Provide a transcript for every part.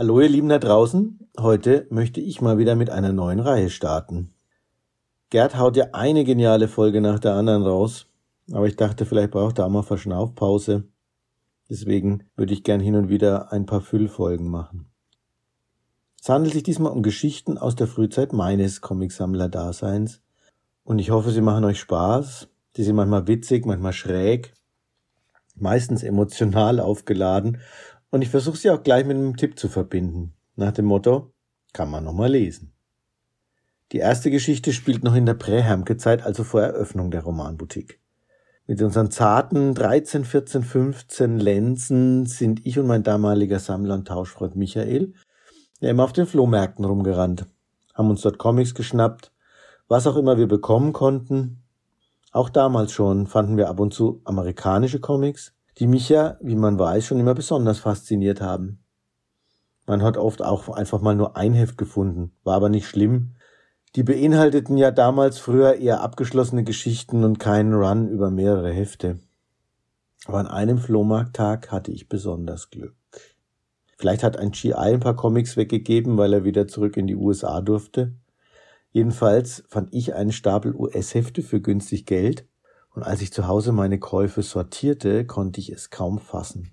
Hallo ihr Lieben da draußen, heute möchte ich mal wieder mit einer neuen Reihe starten. Gerd haut ja eine geniale Folge nach der anderen raus, aber ich dachte, vielleicht braucht er auch mal Verschnaufpause. Deswegen würde ich gern hin und wieder ein paar Füllfolgen machen. Es handelt sich diesmal um Geschichten aus der Frühzeit meines Comicsammler-Daseins und ich hoffe, sie machen euch Spaß. Die sind manchmal witzig, manchmal schräg, meistens emotional aufgeladen und ich versuche sie auch gleich mit einem Tipp zu verbinden. Nach dem Motto, kann man nochmal lesen. Die erste Geschichte spielt noch in der Prä-Hermke-Zeit, also vor Eröffnung der Romanboutique. Mit unseren zarten 13, 14, 15 Lenzen sind ich und mein damaliger Sammler und Tauschfreund Michael ja immer auf den Flohmärkten rumgerannt, haben uns dort Comics geschnappt, was auch immer wir bekommen konnten. Auch damals schon fanden wir ab und zu amerikanische Comics, die mich ja, wie man weiß, schon immer besonders fasziniert haben. Man hat oft auch einfach mal nur ein Heft gefunden, war aber nicht schlimm. Die beinhalteten ja damals früher eher abgeschlossene Geschichten und keinen Run über mehrere Hefte. Aber an einem Flohmarkttag hatte ich besonders Glück. Vielleicht hat ein GI ein paar Comics weggegeben, weil er wieder zurück in die USA durfte. Jedenfalls fand ich einen Stapel US-Hefte für günstig Geld und als ich zu Hause meine Käufe sortierte, konnte ich es kaum fassen.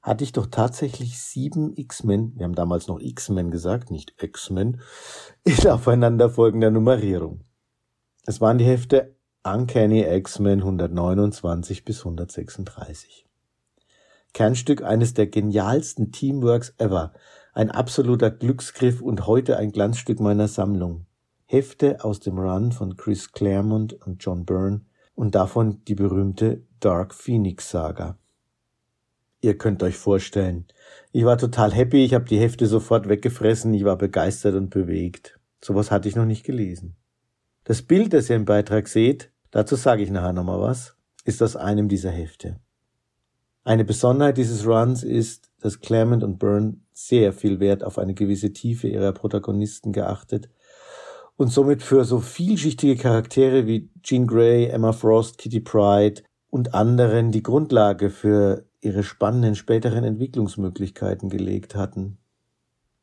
Hatte ich doch tatsächlich sieben X-Men, wir haben damals noch X-Men gesagt, nicht X-Men, in aufeinanderfolgender Nummerierung. Es waren die Hefte Uncanny X-Men 129 bis 136. Kernstück eines der genialsten Teamworks ever, ein absoluter Glücksgriff und heute ein Glanzstück meiner Sammlung. Hefte aus dem Run von Chris Claremont und John Byrne und davon die berühmte Dark Phoenix Saga. Ihr könnt euch vorstellen, ich war total happy, ich habe die Hefte sofort weggefressen, ich war begeistert und bewegt. Sowas hatte ich noch nicht gelesen. Das Bild, das ihr im Beitrag seht, dazu sage ich nachher nochmal was, ist aus einem dieser Hefte. Eine Besonderheit dieses Runs ist, dass Claremont und Byrne sehr viel Wert auf eine gewisse Tiefe ihrer Protagonisten geachtet und somit für so vielschichtige Charaktere wie Jean Grey, Emma Frost, Kitty Pride und anderen die Grundlage für ihre spannenden späteren Entwicklungsmöglichkeiten gelegt hatten.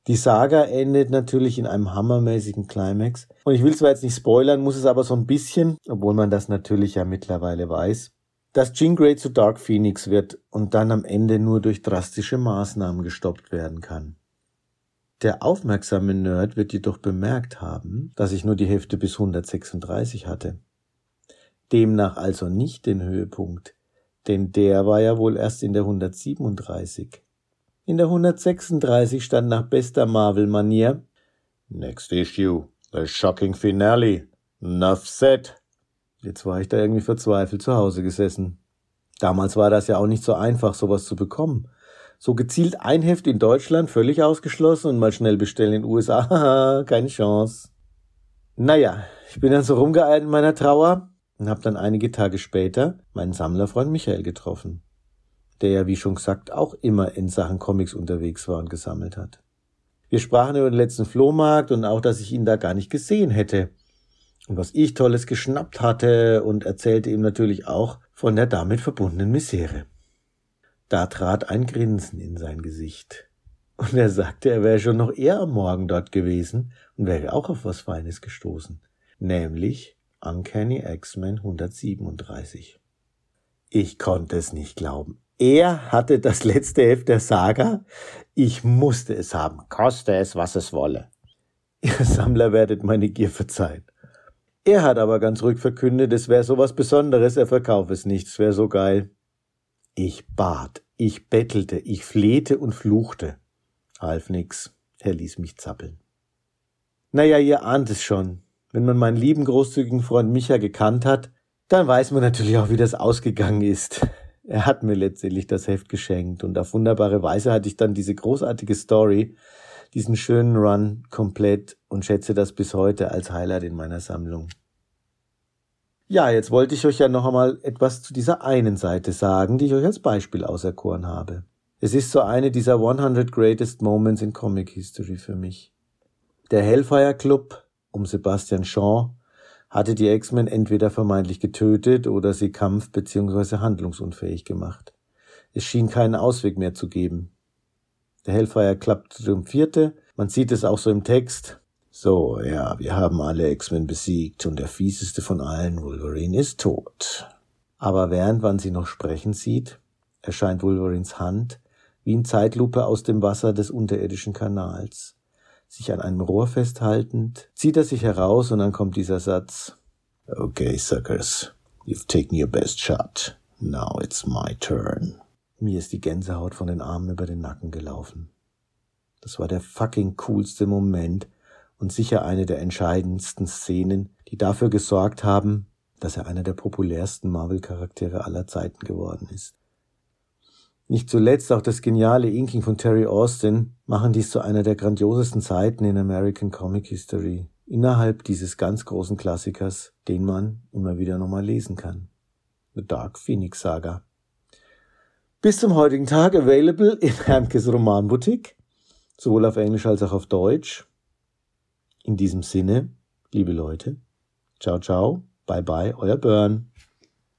Die Saga endet natürlich in einem hammermäßigen Climax. Und ich will zwar jetzt nicht spoilern, muss es aber so ein bisschen, obwohl man das natürlich ja mittlerweile weiß, dass Jean Grey zu Dark Phoenix wird und dann am Ende nur durch drastische Maßnahmen gestoppt werden kann. Der aufmerksame Nerd wird jedoch bemerkt haben, dass ich nur die Hälfte bis 136 hatte. Demnach also nicht den Höhepunkt, denn der war ja wohl erst in der 137. In der 136 stand nach bester Marvel-Manier Next issue, the shocking finale, enough said. Jetzt war ich da irgendwie verzweifelt zu Hause gesessen. Damals war das ja auch nicht so einfach, sowas zu bekommen. So gezielt ein Heft in Deutschland völlig ausgeschlossen und mal schnell bestellen in den USA, keine Chance. Naja, ich bin dann so rumgeeilt in meiner Trauer und habe dann einige Tage später meinen Sammlerfreund Michael getroffen, der ja wie schon gesagt auch immer in Sachen Comics unterwegs war und gesammelt hat. Wir sprachen über den letzten Flohmarkt und auch, dass ich ihn da gar nicht gesehen hätte und was ich Tolles geschnappt hatte und erzählte ihm natürlich auch von der damit verbundenen Misere. Da trat ein Grinsen in sein Gesicht. Und er sagte, er wäre schon noch eher am Morgen dort gewesen und wäre auch auf was Feines gestoßen. Nämlich Uncanny X-Men 137. Ich konnte es nicht glauben. Er hatte das letzte Heft der Saga. Ich musste es haben, koste es, was es wolle. Ihr Sammler werdet meine Gier verzeihen. Er hat aber ganz ruhig verkündet, es wäre so was Besonderes, er verkaufe es nicht, es wäre so geil. Ich bat, ich bettelte, ich flehte und fluchte. Half nix, er ließ mich zappeln. Naja, ihr ahnt es schon. Wenn man meinen lieben großzügigen Freund Micha gekannt hat, dann weiß man natürlich auch, wie das ausgegangen ist. Er hat mir letztendlich das Heft geschenkt und auf wunderbare Weise hatte ich dann diese großartige Story, diesen schönen Run komplett und schätze das bis heute als Highlight in meiner Sammlung. Ja, jetzt wollte ich euch ja noch einmal etwas zu dieser einen Seite sagen, die ich euch als Beispiel auserkoren habe. Es ist so eine dieser 100 Greatest Moments in Comic History für mich. Der Hellfire Club um Sebastian Shaw hatte die X-Men entweder vermeintlich getötet oder sie kampf- bzw. handlungsunfähig gemacht. Es schien keinen Ausweg mehr zu geben. Der Hellfire Club triumphierte. Man sieht es auch so im Text. So, ja, wir haben alle X-Men besiegt und der fieseste von allen, Wolverine, ist tot. Aber während man sie noch sprechen sieht, erscheint Wolverines Hand wie in Zeitlupe aus dem Wasser des unterirdischen Kanals. Sich an einem Rohr festhaltend, zieht er sich heraus und dann kommt dieser Satz. Okay, suckers, you've taken your best shot. Now it's my turn. Mir ist die Gänsehaut von den Armen über den Nacken gelaufen. Das war der fucking coolste Moment und sicher eine der entscheidendsten Szenen, die dafür gesorgt haben, dass er einer der populärsten Marvel-Charaktere aller Zeiten geworden ist. Nicht zuletzt auch das geniale Inking von Terry Austin machen dies zu einer der grandiosesten Zeiten in American Comic History, innerhalb dieses ganz großen Klassikers, den man immer wieder nochmal lesen kann. The Dark Phoenix Saga. Bis zum heutigen Tag available in Hermkes Romanboutique, sowohl auf Englisch als auch auf Deutsch. In diesem Sinne, liebe Leute, ciao ciao, bye bye, euer Burn.